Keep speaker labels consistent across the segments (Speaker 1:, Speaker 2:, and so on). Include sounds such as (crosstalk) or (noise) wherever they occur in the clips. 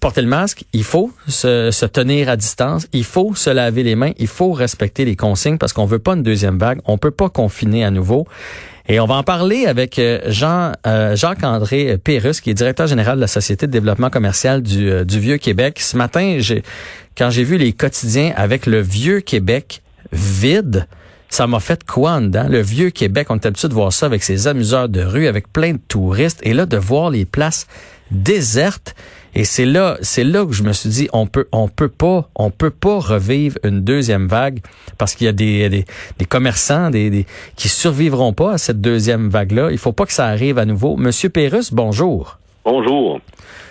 Speaker 1: porter le masque, il faut se, se, tenir à distance, il faut se laver les mains, il faut respecter les consignes parce qu'on veut pas une deuxième vague, on peut pas confiner à nouveau. Et on va en parler avec euh, Jean euh, Jacques-André Pérus, qui est directeur général de la Société de développement commercial du, euh, du Vieux-Québec. Ce matin, j'ai quand j'ai vu les quotidiens avec le Vieux-Québec vide, ça m'a fait quoi en dedans? Le vieux Québec, on est habitué de voir ça avec ses amuseurs de rue, avec plein de touristes, et là, de voir les places désertes. Et c'est là, c'est là que je me suis dit, on peut, on peut pas, on peut pas revivre une deuxième vague parce qu'il y a des, des, des commerçants, des, des, qui survivront pas à cette deuxième vague-là. Il faut pas que ça arrive à nouveau. Monsieur Pérus, bonjour.
Speaker 2: Bonjour.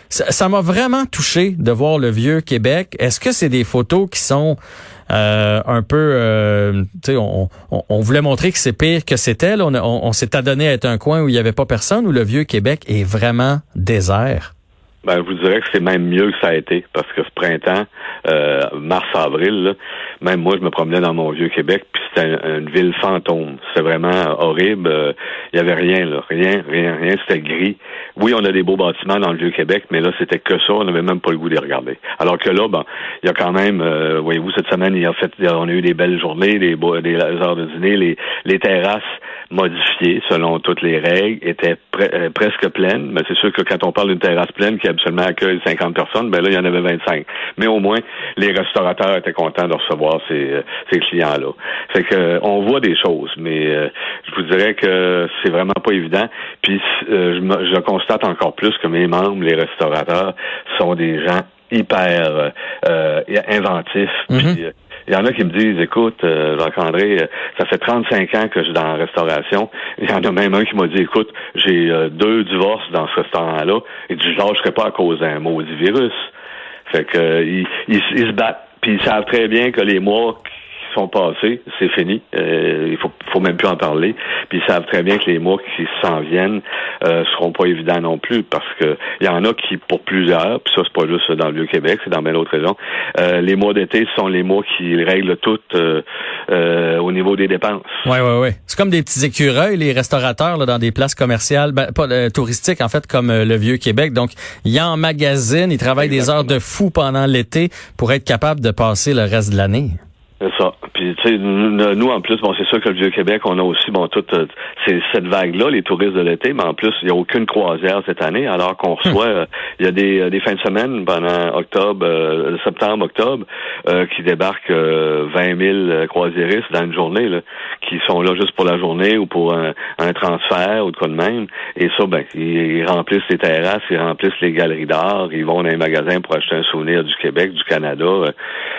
Speaker 1: Ça m'a vraiment touché de voir le vieux Québec. Est-ce que c'est des photos qui sont euh, un peu, euh, tu sais, on, on, on, voulait montrer que c'est pire que c'était. On, on, s'est adonné à être un coin où il n'y avait pas personne, où le vieux Québec est vraiment désert.
Speaker 2: Ben, je vous dirais que c'est même mieux que ça a été, parce que ce printemps, euh, mars-avril, même moi, je me promenais dans mon vieux Québec, puis c'était une ville fantôme. C'était vraiment horrible. Euh, il y avait rien, là. Rien, rien, rien. C'était gris. Oui, on a des beaux bâtiments dans le vieux Québec, mais là, c'était que ça. On n'avait même pas le goût les regarder. Alors que là, bon, il y a quand même, euh, voyez-vous, cette semaine, il a fait, on a eu des belles journées, des, des heures de dîner, les, les terrasses modifiées selon toutes les règles étaient euh, presque pleines. Mais c'est sûr que quand on parle d'une terrasse pleine qui absolument accueille 50 personnes, ben là, il y en avait 25. Mais au moins, les restaurateurs étaient contents de recevoir ces, euh, ces clients-là. Fait que on voit des choses, mais euh, je vous dirais que c'est vraiment pas évident. Puis je, je constate encore plus que mes membres, les restaurateurs, sont des gens hyper inventifs. Mm-hmm. Il y en a qui me disent, écoute, euh, Jacques-André, euh, ça fait 35 ans que je suis dans la restauration. Il y en a même un qui m'a dit, écoute, j'ai euh, deux divorces dans ce restaurant-là. Et du genre, je serais pas à cause d'un maudit virus. Fait que ils, ils, se battent. Puis ils savent très bien que les mois sont passés, c'est fini. Euh, il faut, faut même plus en parler. Puis ils savent très bien que les mois qui s'en viennent euh, seront pas évidents non plus, parce que il y en a qui, pour plusieurs, puis ça c'est pas juste dans le Vieux-Québec, c'est dans bien d'autres régions, euh, les mois d'été sont les mois qui règlent tout euh, au niveau des dépenses.
Speaker 1: Oui, oui, oui. C'est comme des petits écureuils, les restaurateurs là, dans des places commerciales, ben, pas touristiques en fait, comme le Vieux-Québec. Donc, ils emmagasine, ils travaillent des heures de fou pendant l'été pour être capables de passer le reste de l'année.
Speaker 2: C'est ça. Puis tu sais, nous en plus, bon, c'est sûr que le Vieux-Québec, on a aussi bon toute euh, cette vague-là, les touristes de l'été, mais en plus, il n'y a aucune croisière cette année, alors qu'on reçoit euh, il y a des, euh, des fins de semaine pendant octobre, septembre, octobre, qui débarquent 20 000 croisiéristes dans une journée, là, qui sont là juste pour la journée ou pour un, transfert ou de quoi de même. Et ça, ben, ils, remplissent les terrasses, ils remplissent les galeries d'art, ils vont dans les magasins pour acheter un souvenir du Québec, du Canada.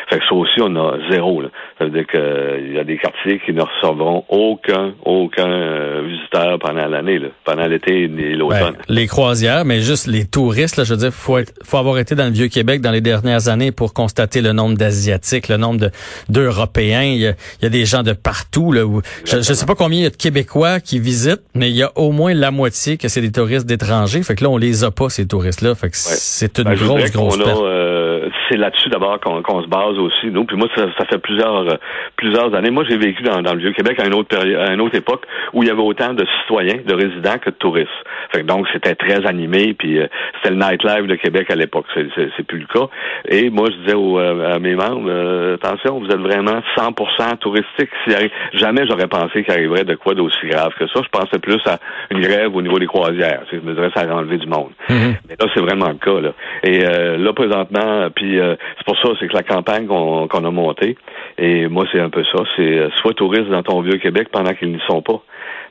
Speaker 2: Fait que ça aussi, on a zéro. Là. Ça veut dire euh, y a des quartiers qui ne recevront aucun, aucun euh, visiteur pendant l'année, pendant l'été et l'automne.
Speaker 1: les croisières, mais juste les touristes, là, je veux dire, faut faut avoir été dans le Vieux-Québec dans les dernières années pour constater le nombre d'Asiatiques, le nombre de d'Européens. Il, y a des gens de partout. Là, où, je ne sais pas combien il y a de Québécois qui visitent, mais il y a au moins la moitié que c'est des touristes d'étrangers. Fait que là, on les a pas, ces touristes-là. Fait que c'est une ben, grosse, grosse perte.
Speaker 2: Euh, c'est là-dessus d'abord qu'on se base aussi, nous. Puis moi, ça, ça fait plusieurs plusieurs années. Moi, j'ai vécu dans, le Vieux-Québec à une autre période, à une autre époque où il y avait autant de citoyens, de résidents que de touristes. Fait donc, c'était très animé, puis euh, c'était le nightlife de Québec à l'époque. C'est plus le cas. Et moi, je disais euh, à mes membres, euh, attention, vous êtes vraiment 100% touristique. jamais j'aurais pensé qu'il arriverait de quoi d'aussi grave que ça. Je pensais plus à une grève au niveau des croisières. Je me dirais ça a enlevé du monde. Mm-hmm. Mais là, c'est vraiment le cas. Là. Et là, présentement, puis c'est pour ça, c'est que la campagne qu'on a montée, et moi, c'est un peu ça. C'est euh, soit touriste dans ton vieux Québec pendant qu'ils n'y sont pas.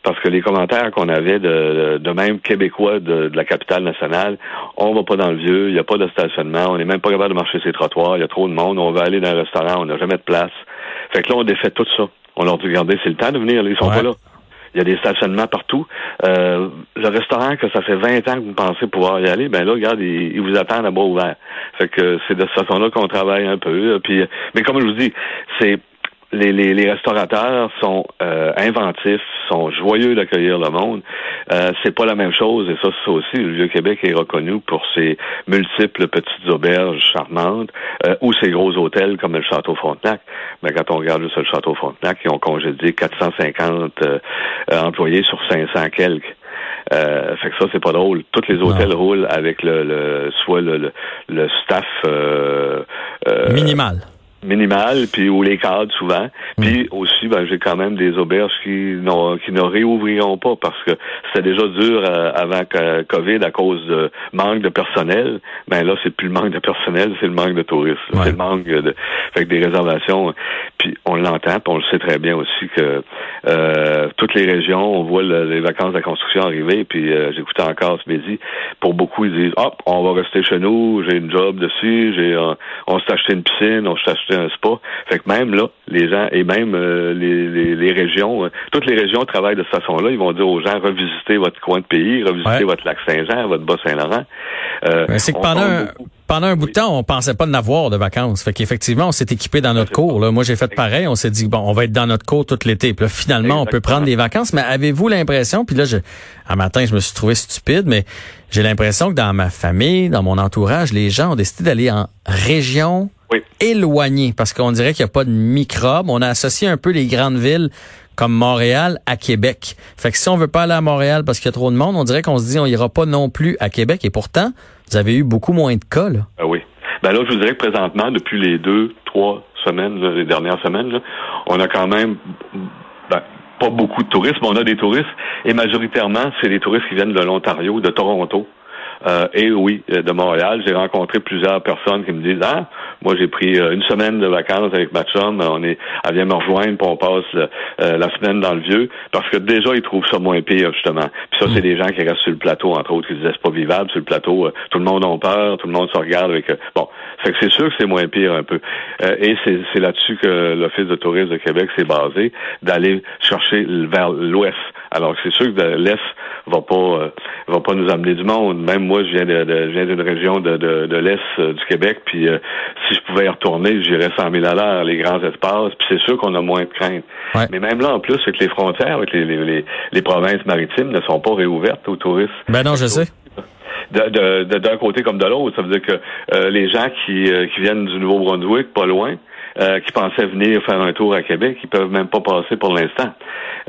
Speaker 2: Parce que les commentaires qu'on avait de, de, même québécois de, la capitale nationale, on va pas dans le vieux, il n'y a pas de stationnement, on n'est même pas capable de marcher ces trottoirs, il y a trop de monde, on va aller dans un restaurant, on n'a jamais de place. Fait que là, on défait tout ça. On leur dit, regardez, c'est le temps de venir, ils sont pas là. Il y a des stationnements partout. Euh, le restaurant que ça fait 20 ans que vous pensez pouvoir y aller, ben là, regarde, ils, vous attendent à bas ouvert. Fait que c'est de cette façon-là qu'on travaille un peu. Puis, mais comme je vous dis, c'est les, les, les, restaurateurs sont euh, inventifs, sont joyeux d'accueillir le monde. Euh, c'est pas la même chose, et ça, c'est aussi. Le Vieux-Québec est reconnu pour ses multiples petites auberges charmantes euh, ou ses gros hôtels comme le Château Frontenac. Mais quand on regarde juste le Château Frontenac, ils ont congédié 450 euh, employés sur 500 quelques. Euh, fait que ça, c'est pas drôle. Tous les hôtels roulent avec le, le soit le, le, le staff euh,
Speaker 1: minimal
Speaker 2: minimal, puis ou les cadres souvent. Mm. Puis aussi, ben, j'ai quand même des auberges qui, qui ne réouvriront pas parce que c'était déjà dur euh, avant que COVID à cause de manque de personnel. Ben là, c'est plus le manque de personnel, c'est le manque de touristes. C'est le manque de fait que des réservations. Puis on l'entend, puis on le sait très bien aussi que euh, toutes les régions, on voit les vacances de la construction arriver, puis euh, j'écoutais encore ce midi, pour beaucoup, ils disent Hop, on va rester chez nous, j'ai une job dessus, j'ai on s'est acheté une piscine, on s'est acheté un spa. Fait que même là, les gens et même euh, les, les, régions, euh, toutes les régions travaillent de cette façon-là. Ils vont dire aux gens revisitez votre coin de pays, revisitez votre lac Saint-Jean, votre Bas-Saint-Laurent.
Speaker 1: Euh, c'est que pendant un, pendant un bout de temps, on pensait pas de n'avoir de vacances. Fait qu'effectivement, on s'est équipé dans notre cours. Là. Moi, j'ai fait pareil. On s'est dit bon, on va être dans notre cours tout l'été. Puis là, finalement, on peut prendre des vacances. Mais avez-vous l'impression Puis là, je, un matin, je me suis trouvé stupide, mais j'ai l'impression que dans ma famille, dans mon entourage, les gens ont décidé d'aller en région éloigné parce qu'on dirait qu'il n'y a pas de microbes. On a associé un peu les grandes villes comme Montréal à Québec. Fait que si on veut pas aller à Montréal parce qu'il y a trop de monde, on dirait qu'on se dit on ira pas non plus à Québec. Et pourtant, vous avez eu beaucoup moins de cas. Là.
Speaker 2: Ah oui. Ben là, je vous dirais que présentement, depuis les deux, trois semaines, les dernières semaines, on a quand même ben, pas beaucoup de touristes, mais on a des touristes. Et majoritairement, c'est des touristes qui viennent de l'Ontario, de Toronto. Euh, et oui, euh, de Montréal. J'ai rencontré plusieurs personnes qui me disent Ah, moi j'ai pris euh, une semaine de vacances avec ma chum, on est elle vient me rejoindre pour on passe la semaine dans le vieux. Parce que déjà, ils trouvent ça moins pire, justement. Puis ça, c'est mm. des gens qui restent sur le plateau, entre autres, qui disaient c'est pas vivable sur le plateau. tout le monde a peur, tout le monde se regarde avec bon. Fait que c'est sûr que c'est moins pire un peu. et c'est là-dessus que l'Office de tourisme de Québec s'est basé, d'aller chercher vers l'ouest. Alors c'est sûr que l'Est va pas va pas nous amener du monde. Même moi, je viens de, de viens d'une région de, de, l'Est euh, du Québec, puis euh, si je pouvais y retourner, j'irais 100 000 à l'heure, les grands espaces, puis c'est sûr qu'on a moins de crainte. Mais même là, en plus, avec les frontières, avec les, les, les, provinces maritimes ne sont pas réouvertes aux touristes.
Speaker 1: Ben non, je sais
Speaker 2: d'un de, côté comme de l'autre. Ça veut dire que euh, les gens qui, qui viennent du Nouveau-Brunswick, pas loin, euh, qui pensaient venir faire un tour à Québec, ils peuvent même pas passer pour l'instant.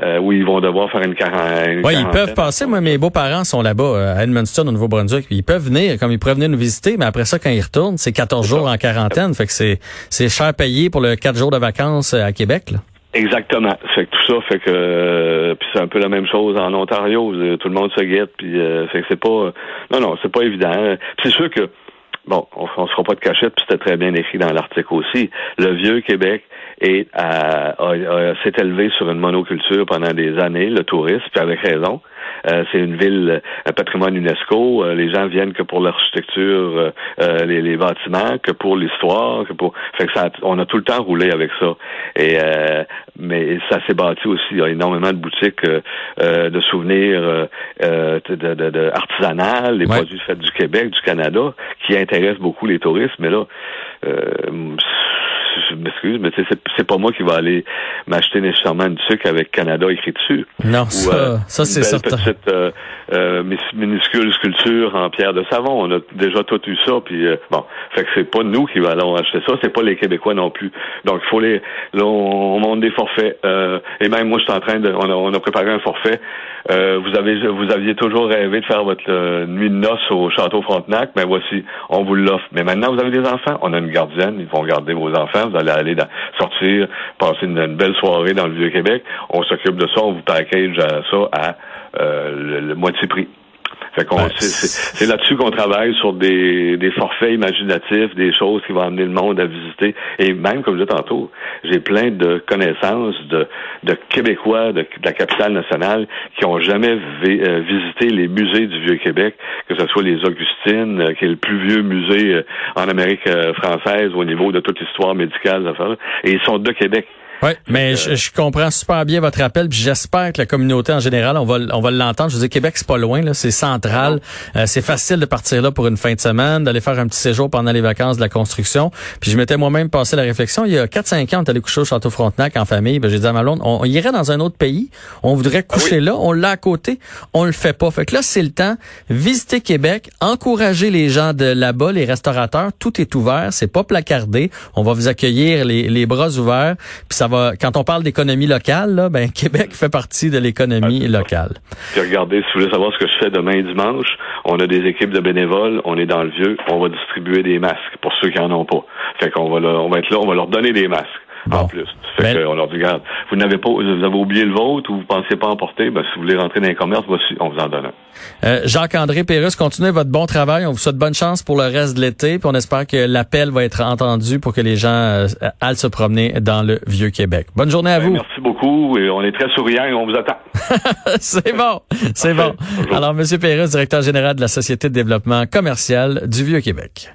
Speaker 2: Euh, où ils vont devoir faire une, quarantaine.
Speaker 1: Oui, ils peuvent passer. Moi, mes beaux-parents sont là-bas, euh, à Edmundston, au Nouveau-Brunswick. Ils peuvent venir, comme ils pourraient venir nous visiter, mais après ça, quand ils retournent, c'est 14 jours en quarantaine. Fait que c'est, c'est cher payé pour le 4 jours de vacances à Québec, là.
Speaker 2: Exactement. Fait que tout ça fait que puis c'est un peu la même chose en Ontario. Tout le monde se guette. Puis fait que c'est pas. non non, c'est pas évident. C'est sûr que bon, on, ne se fera pas de cachette, puis c'était très bien écrit dans l'article aussi. Le vieux Québec est s'est élevé sur une monoculture pendant des années, le tourisme, puis avec raison. Euh, c'est une ville, un patrimoine UNESCO. Euh, les gens viennent que pour l'architecture, euh, les, les, bâtiments, que pour l'histoire, que pour. Fait que ça, on a tout le temps roulé avec ça. Et mais ça s'est bâti aussi. Il y a énormément de boutiques de souvenirs de, de, de, artisanales, les produits faits du Québec, du Canada, qui intéressent beaucoup les touristes. Mais là, je m'excuse, mais c'est pas moi qui va aller m'acheter nécessairement une sucre avec Canada écrit dessus.
Speaker 1: Non, ça, euh, ça c'est certain.
Speaker 2: petite euh, euh, minuscule sculpture en pierre de savon. On a déjà tout eu ça, puis bon, fait que c'est pas nous qui allons acheter ça, c'est pas les Québécois non plus. Donc il faut les, là on, monte des forfaits. et même moi, je suis en train de, on a, on a préparé un forfait. vous avez, vous aviez toujours rêvé de faire votre nuit de noces au château Frontenac, mais voici, on vous l'offre. Mais maintenant, vous avez des enfants, on a une gardienne, ils vont garder vos enfants vous allez aller sortir, passer une, belle soirée dans le Vieux-Québec. On s'occupe de ça, on vous package ça à euh, le, moitié prix. Qu'on, c'est, là-dessus qu'on travaille sur des, des forfaits imaginatifs, des choses qui vont amener le monde à visiter. Et même, comme je disais tantôt, j'ai plein de connaissances de, de Québécois de, la capitale nationale qui ont jamais euh, visité les musées du Vieux-Québec, que ce soit les Augustines, euh, qui est le plus vieux musée euh, en Amérique française au niveau de toute l'histoire médicale, et ils sont de Québec.
Speaker 1: Oui, mais je, je, comprends super bien votre appel, puis j'espère que la communauté en général, on va, on va l'entendre. Je veux dire, Québec, c'est pas loin, là, c'est central. Euh, c'est facile de partir là pour une fin de semaine, d'aller faire un petit séjour pendant les vacances de la construction. Puis je m'étais moi-même passé la réflexion. Il y a 4-5 ans, on est allé coucher au Château Frontenac en famille. Ben, j'ai dit à ma blonde, on, irait dans un autre pays. On voudrait ah coucher là. On l'a à côté. On le fait pas. Fait que là, c'est le temps. Visiter Québec, encourager les gens de là-bas, les restaurateurs. Tout est ouvert. C'est pas placardé. On va vous accueillir les, les bras ouverts. Puis ça va, quand on parle d'économie locale, là, ben, Québec fait partie de l'économie locale.
Speaker 2: Puis regardez, si vous voulez savoir ce que je fais demain dimanche, on a des équipes de bénévoles, on est dans le vieux, on va distribuer des masques pour ceux qui en ont pas. Fait qu'on va, on va être là, on va leur donner des masques. En plus. Fait ben- qu'on leur dit, regarde, vous n'avez pas, vous avez oublié le vôtre ou vous pensiez pas emporter, ben, si vous voulez rentrer dans les commerces, voici, on vous en donne un.
Speaker 1: Euh, Jacques-André Pérus, continuez votre bon travail. On vous souhaite bonne chance pour le reste de l'été. Puis on espère que l'appel va être entendu pour que les gens euh, aillent se promener dans le Vieux-Québec. Bonne journée à ben, vous.
Speaker 2: Merci beaucoup. Et on est très souriants et on vous attend. (laughs)
Speaker 1: c'est bon. C'est bon. Alors, Monsieur Pérus, directeur général de la Société de développement commercial du Vieux-Québec.